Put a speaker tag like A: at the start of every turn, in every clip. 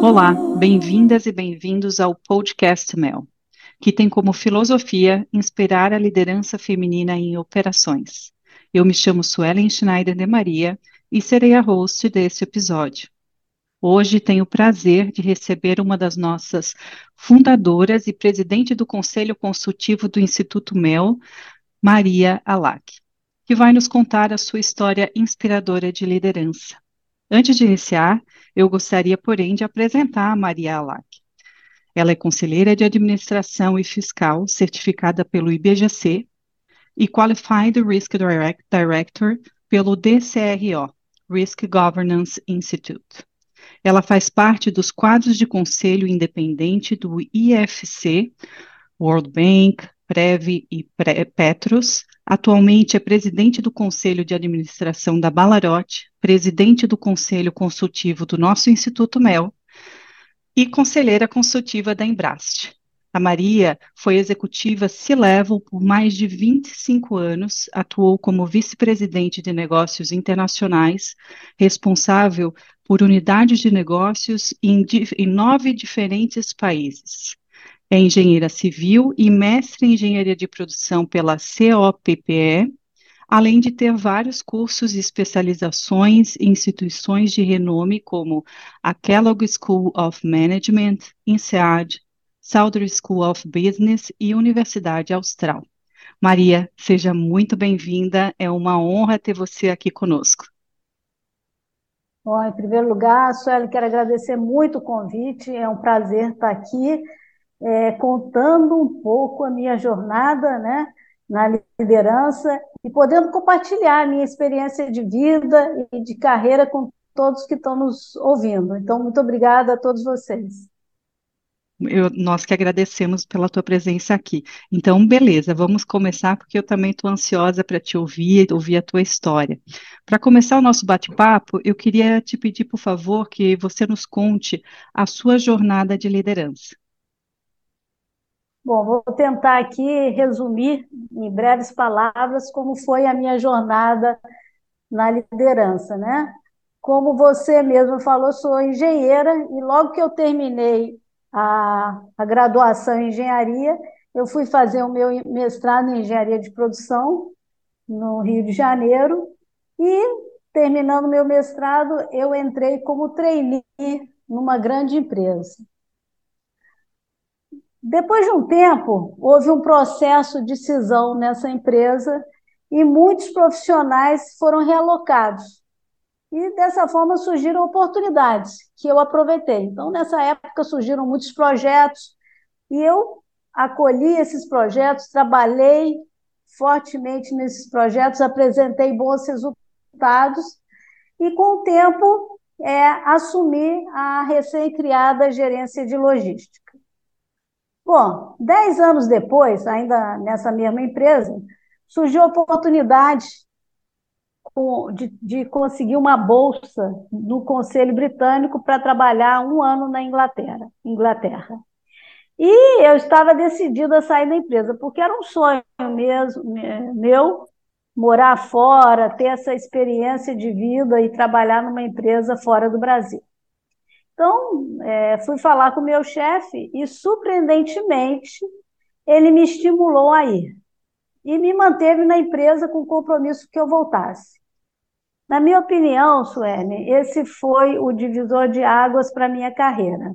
A: Olá, bem-vindas e bem-vindos ao Podcast Mel, que tem como filosofia inspirar a liderança feminina em operações. Eu me chamo Suelen Schneider de Maria e serei a host deste episódio. Hoje tenho o prazer de receber uma das nossas fundadoras e presidente do Conselho Consultivo do Instituto Mel, Maria Alac, que vai nos contar a sua história inspiradora de liderança. Antes de iniciar, eu gostaria, porém, de apresentar a Maria Alac. Ela é conselheira de administração e fiscal certificada pelo IBGC e Qualified Risk Direct Director pelo DCRO, Risk Governance Institute. Ela faz parte dos quadros de conselho independente do IFC, World Bank, Prev e Petros. Atualmente é presidente do Conselho de Administração da Balarote, presidente do Conselho Consultivo do nosso Instituto MEL e conselheira consultiva da Embraste. A Maria foi executiva C-Level por mais de 25 anos, atuou como vice-presidente de negócios internacionais, responsável por unidades de negócios em, em nove diferentes países. É engenheira civil e mestre em engenharia de produção pela COPPE, além de ter vários cursos e especializações em instituições de renome como a Kellogg School of Management, INSEAD, Southern School of Business e Universidade Austral. Maria, seja muito bem-vinda, é uma honra ter você aqui conosco.
B: Bom, em primeiro lugar, Sueli, quero agradecer muito o convite, é um prazer estar aqui é, contando um pouco a minha jornada né, na liderança e podendo compartilhar a minha experiência de vida e de carreira com todos que estão nos ouvindo. Então, muito obrigada a todos vocês.
A: Eu, nós que agradecemos pela tua presença aqui. Então, beleza, vamos começar, porque eu também estou ansiosa para te ouvir, ouvir a tua história. Para começar o nosso bate-papo, eu queria te pedir, por favor, que você nos conte a sua jornada de liderança.
B: Bom, vou tentar aqui resumir em breves palavras como foi a minha jornada na liderança, né? Como você mesmo falou, sou engenheira e logo que eu terminei a, a graduação em engenharia, eu fui fazer o meu mestrado em engenharia de produção no Rio de Janeiro e terminando meu mestrado, eu entrei como trainee numa grande empresa. Depois de um tempo, houve um processo de cisão nessa empresa e muitos profissionais foram realocados. E dessa forma surgiram oportunidades que eu aproveitei. Então, nessa época surgiram muitos projetos e eu acolhi esses projetos, trabalhei fortemente nesses projetos, apresentei bons resultados e, com o tempo, é, assumi a recém-criada gerência de logística. Bom, dez anos depois, ainda nessa mesma empresa, surgiu a oportunidade de, de conseguir uma bolsa no Conselho Britânico para trabalhar um ano na Inglaterra. Inglaterra. E eu estava decidida a sair da empresa, porque era um sonho mesmo meu morar fora, ter essa experiência de vida e trabalhar numa empresa fora do Brasil. Então, é, fui falar com o meu chefe e, surpreendentemente, ele me estimulou a ir e me manteve na empresa com o compromisso que eu voltasse. Na minha opinião, Suene, esse foi o divisor de águas para a minha carreira.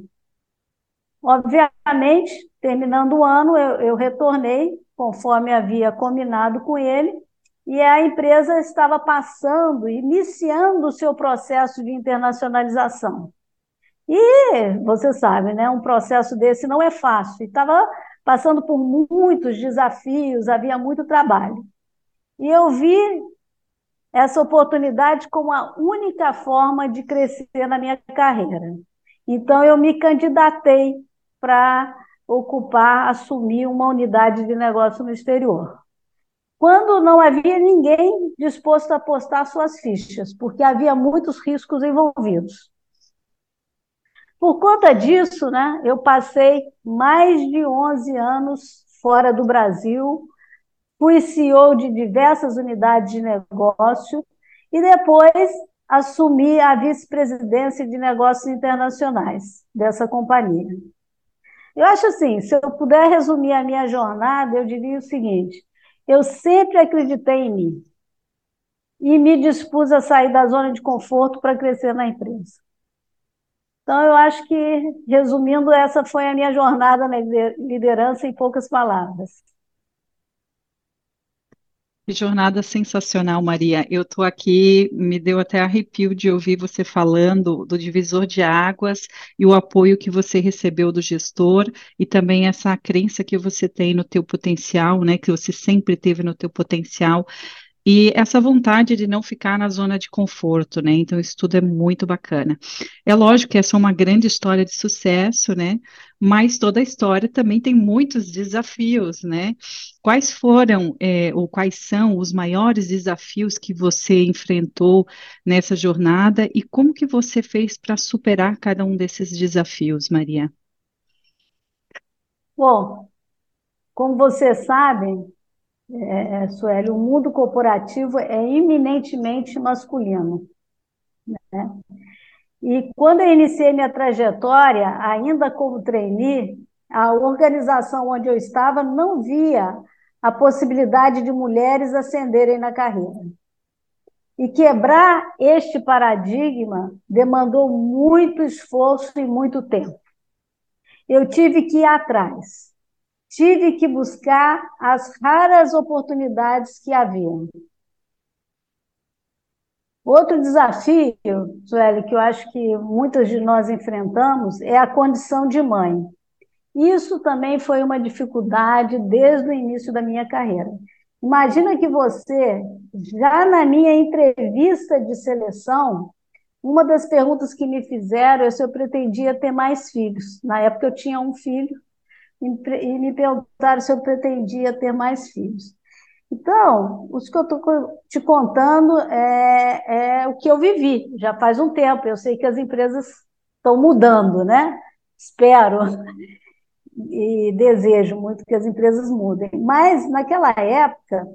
B: Obviamente, terminando o ano, eu, eu retornei, conforme havia combinado com ele, e a empresa estava passando, iniciando o seu processo de internacionalização. E você sabe, né, um processo desse não é fácil. Estava passando por muitos desafios, havia muito trabalho. E eu vi essa oportunidade como a única forma de crescer na minha carreira. Então, eu me candidatei para ocupar, assumir uma unidade de negócio no exterior. Quando não havia ninguém disposto a apostar suas fichas, porque havia muitos riscos envolvidos. Por conta disso, né, eu passei mais de 11 anos fora do Brasil, fui CEO de diversas unidades de negócio e depois assumi a vice-presidência de negócios internacionais dessa companhia. Eu acho assim, se eu puder resumir a minha jornada, eu diria o seguinte: eu sempre acreditei em mim e me dispus a sair da zona de conforto para crescer na empresa. Então, eu acho que, resumindo, essa foi a minha jornada na liderança em poucas palavras.
A: Que jornada sensacional, Maria. Eu estou aqui, me deu até arrepio de ouvir você falando do divisor de águas e o apoio que você recebeu do gestor e também essa crença que você tem no teu potencial, né, que você sempre teve no teu potencial e essa vontade de não ficar na zona de conforto, né? Então, isso tudo é muito bacana. É lógico que essa é uma grande história de sucesso, né? Mas toda a história também tem muitos desafios, né? Quais foram, é, ou quais são os maiores desafios que você enfrentou nessa jornada e como que você fez para superar cada um desses desafios, Maria?
B: Bom, como você sabe, é, é, Sueli, o mundo corporativo é eminentemente masculino. Né? E quando eu iniciei minha trajetória, ainda como trainee, a organização onde eu estava não via a possibilidade de mulheres ascenderem na carreira. E quebrar este paradigma demandou muito esforço e muito tempo. Eu tive que ir atrás tive que buscar as raras oportunidades que haviam. Outro desafio, Sueli, que eu acho que muitas de nós enfrentamos, é a condição de mãe. Isso também foi uma dificuldade desde o início da minha carreira. Imagina que você, já na minha entrevista de seleção, uma das perguntas que me fizeram é se eu pretendia ter mais filhos. Na época eu tinha um filho, e me perguntaram se eu pretendia ter mais filhos. Então, os que eu estou te contando é, é, o que eu vivi, já faz um tempo. Eu sei que as empresas estão mudando, né? Espero e desejo muito que as empresas mudem. Mas, naquela época,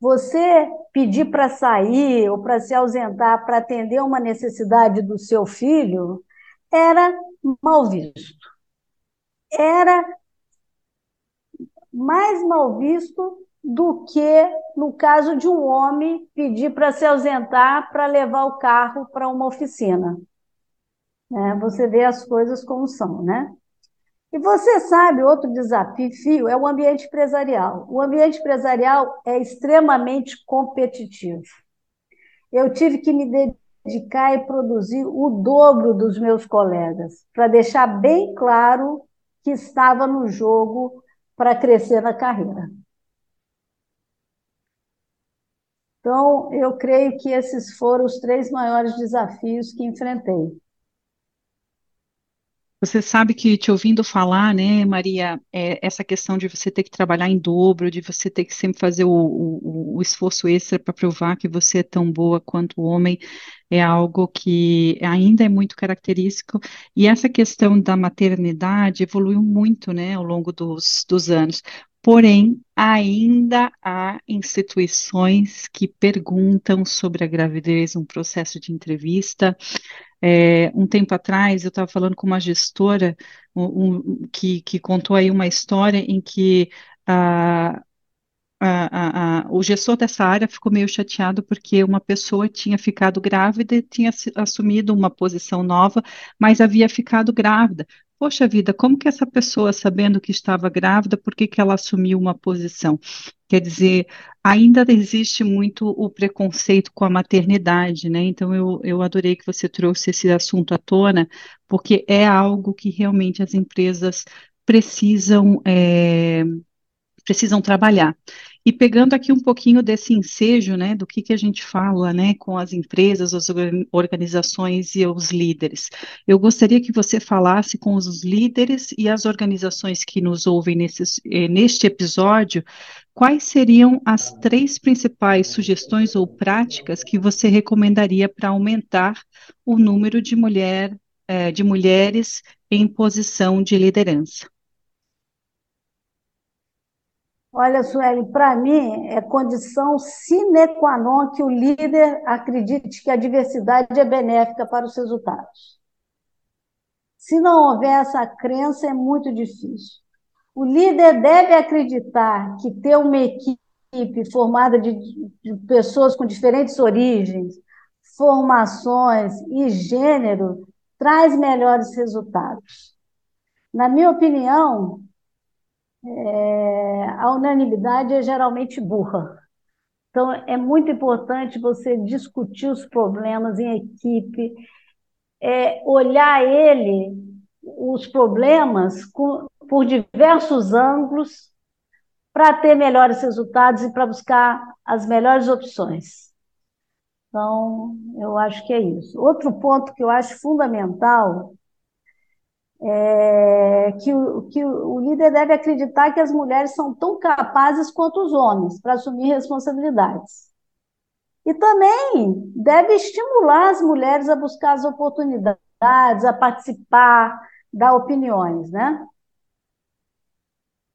B: você pedir para sair ou para se ausentar para atender uma necessidade do seu filho era mal visto. Era mais mal visto do que no caso de um homem pedir para se ausentar para levar o carro para uma oficina. É, você vê as coisas como são, né? E você sabe, outro desafio é o ambiente empresarial. O ambiente empresarial é extremamente competitivo. Eu tive que me dedicar e produzir o dobro dos meus colegas, para deixar bem claro que estava no jogo para crescer na carreira. Então, eu creio que esses foram os três maiores desafios que enfrentei.
A: Você sabe que te ouvindo falar, né, Maria, é, essa questão de você ter que trabalhar em dobro, de você ter que sempre fazer o, o, o esforço extra para provar que você é tão boa quanto o homem, é algo que ainda é muito característico. E essa questão da maternidade evoluiu muito, né, ao longo dos, dos anos. Porém, ainda há instituições que perguntam sobre a gravidez, um processo de entrevista, é, um tempo atrás, eu estava falando com uma gestora um, um, que, que contou aí uma história em que a, a, a, o gestor dessa área ficou meio chateado porque uma pessoa tinha ficado grávida e tinha assumido uma posição nova, mas havia ficado grávida. Poxa vida, como que essa pessoa, sabendo que estava grávida, por que, que ela assumiu uma posição? Quer dizer, ainda existe muito o preconceito com a maternidade, né? Então, eu, eu adorei que você trouxe esse assunto à tona, porque é algo que realmente as empresas precisam, é, precisam trabalhar. E pegando aqui um pouquinho desse ensejo, né, do que, que a gente fala, né, com as empresas, as organizações e os líderes. Eu gostaria que você falasse com os líderes e as organizações que nos ouvem nesses, eh, neste episódio, quais seriam as três principais sugestões ou práticas que você recomendaria para aumentar o número de, mulher, eh, de mulheres em posição de liderança?
B: Olha, Sueli, para mim é condição sine qua non que o líder acredite que a diversidade é benéfica para os resultados. Se não houver essa crença, é muito difícil. O líder deve acreditar que ter uma equipe formada de, de pessoas com diferentes origens, formações e gênero traz melhores resultados. Na minha opinião, é, a unanimidade é geralmente burra. Então, é muito importante você discutir os problemas em equipe, é, olhar ele, os problemas, com, por diversos ângulos, para ter melhores resultados e para buscar as melhores opções. Então, eu acho que é isso. Outro ponto que eu acho fundamental é que o, que o líder deve acreditar que as mulheres são tão capazes quanto os homens para assumir responsabilidades. E também deve estimular as mulheres a buscar as oportunidades, a participar, dar opiniões, né?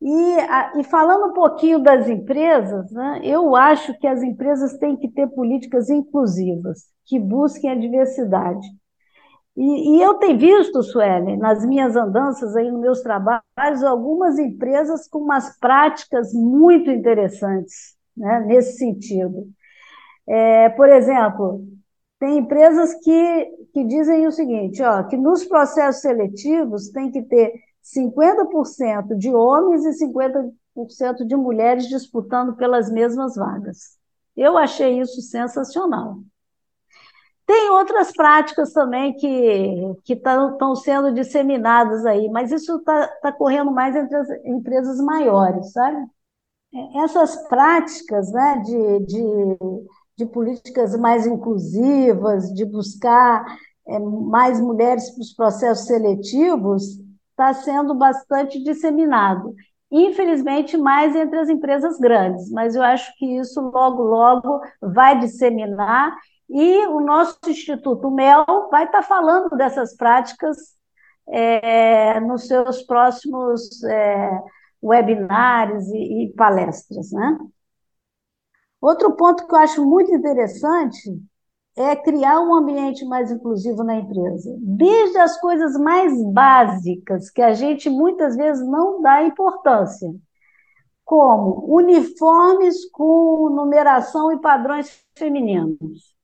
B: E, e, falando um pouquinho das empresas, né, eu acho que as empresas têm que ter políticas inclusivas, que busquem a diversidade. E, e eu tenho visto, Sueli, nas minhas andanças aí, nos meus trabalhos, algumas empresas com umas práticas muito interessantes né, nesse sentido. É, por exemplo, tem empresas que, que dizem o seguinte, ó, que nos processos seletivos tem que ter 50% de homens e 50% de mulheres disputando pelas mesmas vagas. Eu achei isso sensacional. Tem outras práticas também que estão sendo disseminadas aí, mas isso está tá correndo mais entre as empresas maiores, sabe? É, essas práticas né, de, de, de políticas mais inclusivas, de buscar é, mais mulheres para os processos seletivos, está sendo bastante disseminado. Infelizmente, mais entre as empresas grandes, mas eu acho que isso logo, logo vai disseminar e o nosso Instituto MEL vai estar falando dessas práticas é, nos seus próximos é, webinários e, e palestras. Né? Outro ponto que eu acho muito interessante é criar um ambiente mais inclusivo na empresa. Desde as coisas mais básicas, que a gente muitas vezes não dá importância, como uniformes com numeração e padrões femininos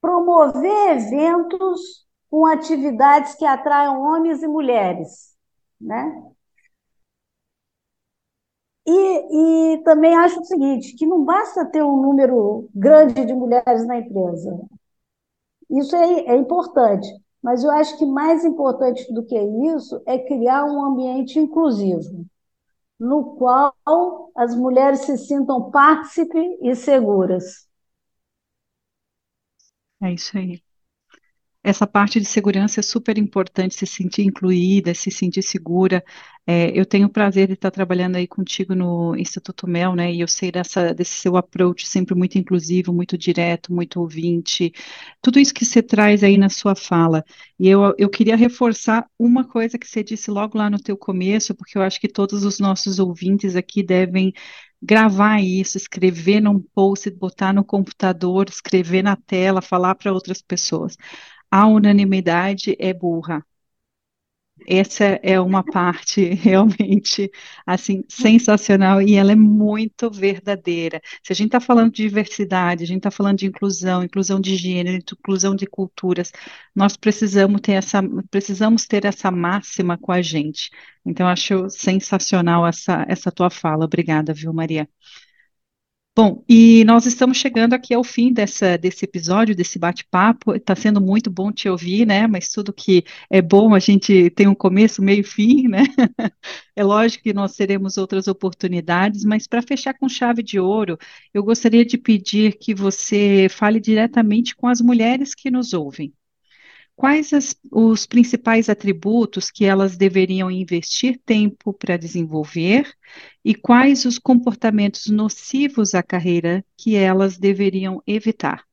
B: promover eventos com atividades que atraiam homens e mulheres, né? E, e também acho o seguinte, que não basta ter um número grande de mulheres na empresa. Isso é, é importante, mas eu acho que mais importante do que isso é criar um ambiente inclusivo, no qual as mulheres se sintam partícipes e seguras.
A: É isso aí. Essa parte de segurança é super importante, se sentir incluída, se sentir segura. É, eu tenho o prazer de estar trabalhando aí contigo no Instituto Mel, né? E eu sei dessa, desse seu approach sempre muito inclusivo, muito direto, muito ouvinte. Tudo isso que você traz aí na sua fala. E eu, eu queria reforçar uma coisa que você disse logo lá no teu começo, porque eu acho que todos os nossos ouvintes aqui devem gravar isso, escrever num post, botar no computador, escrever na tela, falar para outras pessoas. A unanimidade é burra. Essa é uma parte realmente assim sensacional e ela é muito verdadeira. Se a gente está falando de diversidade, a gente está falando de inclusão, inclusão de gênero, inclusão de culturas, nós precisamos ter essa, precisamos ter essa máxima com a gente. Então, acho sensacional essa, essa tua fala. Obrigada, viu, Maria? Bom, e nós estamos chegando aqui ao fim dessa, desse episódio, desse bate-papo. Está sendo muito bom te ouvir, né? Mas tudo que é bom a gente tem um começo, meio e fim, né? É lógico que nós teremos outras oportunidades, mas para fechar com chave de ouro, eu gostaria de pedir que você fale diretamente com as mulheres que nos ouvem quais as, os principais atributos que elas deveriam investir tempo para desenvolver e quais os comportamentos nocivos à carreira que elas deveriam evitar?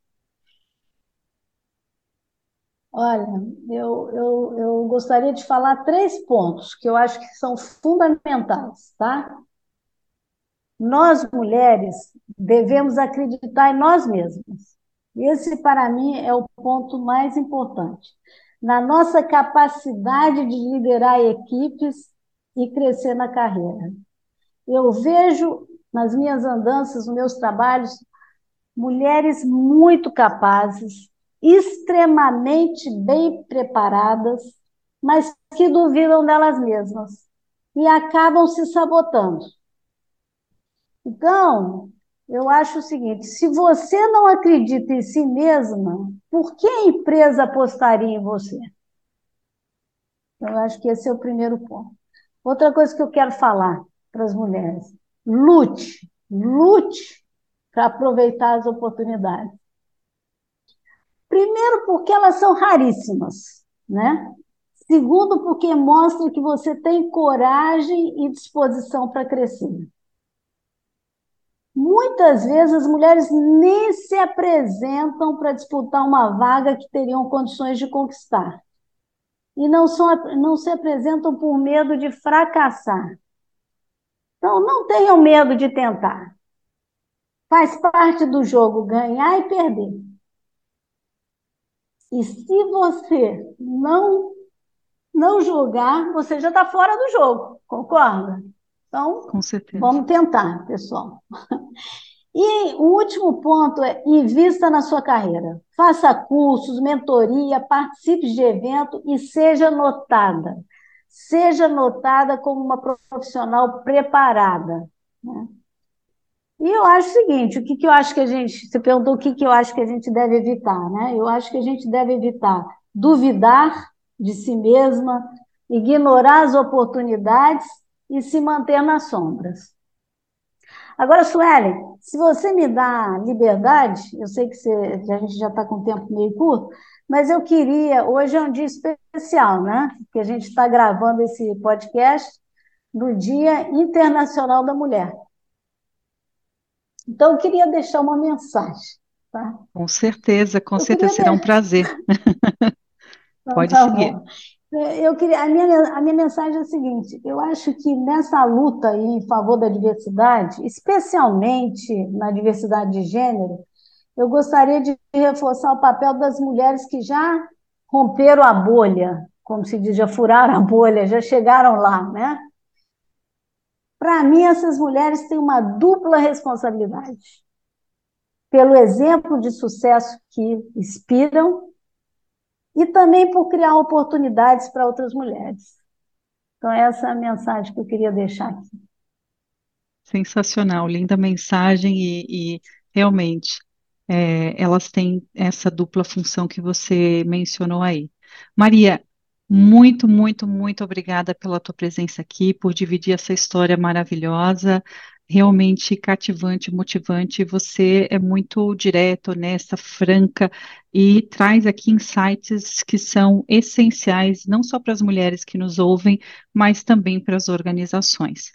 B: Olha, eu, eu, eu gostaria de falar três pontos que eu acho que são fundamentais, tá? Nós, mulheres, devemos acreditar em nós mesmas. Esse, para mim, é o ponto mais importante. Na nossa capacidade de liderar equipes e crescer na carreira. Eu vejo nas minhas andanças, nos meus trabalhos, mulheres muito capazes, extremamente bem preparadas, mas que duvidam delas mesmas e acabam se sabotando. Então, eu acho o seguinte: se você não acredita em si mesma, por que a empresa apostaria em você? Eu acho que esse é o primeiro ponto. Outra coisa que eu quero falar para as mulheres: lute, lute para aproveitar as oportunidades. Primeiro, porque elas são raríssimas, né? Segundo, porque mostra que você tem coragem e disposição para crescer. Muitas vezes as mulheres nem se apresentam para disputar uma vaga que teriam condições de conquistar. E não, são, não se apresentam por medo de fracassar. Então, não tenham medo de tentar. Faz parte do jogo ganhar e perder. E se você não não julgar, você já está fora do jogo, concorda? Então, vamos tentar, pessoal. E o último ponto é invista na sua carreira. Faça cursos, mentoria, participe de evento e seja notada. Seja notada como uma profissional preparada. Né? E eu acho o seguinte, o que, que eu acho que a gente, você perguntou o que, que eu acho que a gente deve evitar, né? Eu acho que a gente deve evitar duvidar de si mesma, ignorar as oportunidades e se manter nas sombras. Agora, Suelen, se você me dá liberdade, eu sei que, você, a gente já está com tempo meio curto, mas eu queria, hoje é um dia especial, né? Que a gente está gravando esse podcast no Dia Internacional da Mulher. Então, eu queria deixar uma mensagem. Tá?
A: Com certeza, com eu certeza será um prazer.
B: Então, Pode tá seguir. Bom. Eu queria, a, minha, a minha mensagem é a seguinte: eu acho que nessa luta em favor da diversidade, especialmente na diversidade de gênero, eu gostaria de reforçar o papel das mulheres que já romperam a bolha, como se diz, já furaram a bolha, já chegaram lá, né? Para mim, essas mulheres têm uma dupla responsabilidade. Pelo exemplo de sucesso que inspiram e também por criar oportunidades para outras mulheres. Então, essa é a mensagem que eu queria deixar aqui.
A: Sensacional, linda mensagem e, e realmente é, elas têm essa dupla função que você mencionou aí. Maria, muito, muito, muito obrigada pela tua presença aqui, por dividir essa história maravilhosa realmente cativante, motivante. Você é muito direta, honesta, franca e traz aqui insights que são essenciais não só para as mulheres que nos ouvem, mas também para as organizações.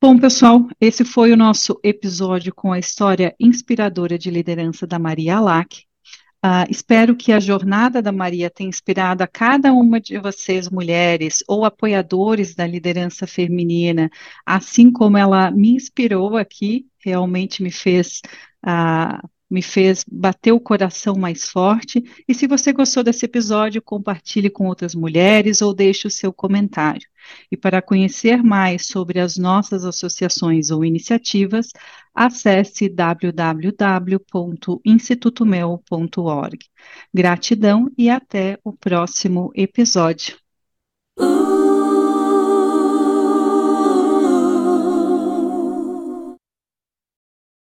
A: Bom, pessoal, esse foi o nosso episódio com a história inspiradora de liderança da Maria Alac. Uh, espero que a jornada da Maria tenha inspirado a cada uma de vocês, mulheres ou apoiadores da liderança feminina, assim como ela me inspirou aqui, realmente me fez uh, me fez bater o coração mais forte. E se você gostou desse episódio, compartilhe com outras mulheres ou deixe o seu comentário. E para conhecer mais sobre as nossas associações ou iniciativas, acesse www.institutomel.org. Gratidão e até o próximo episódio.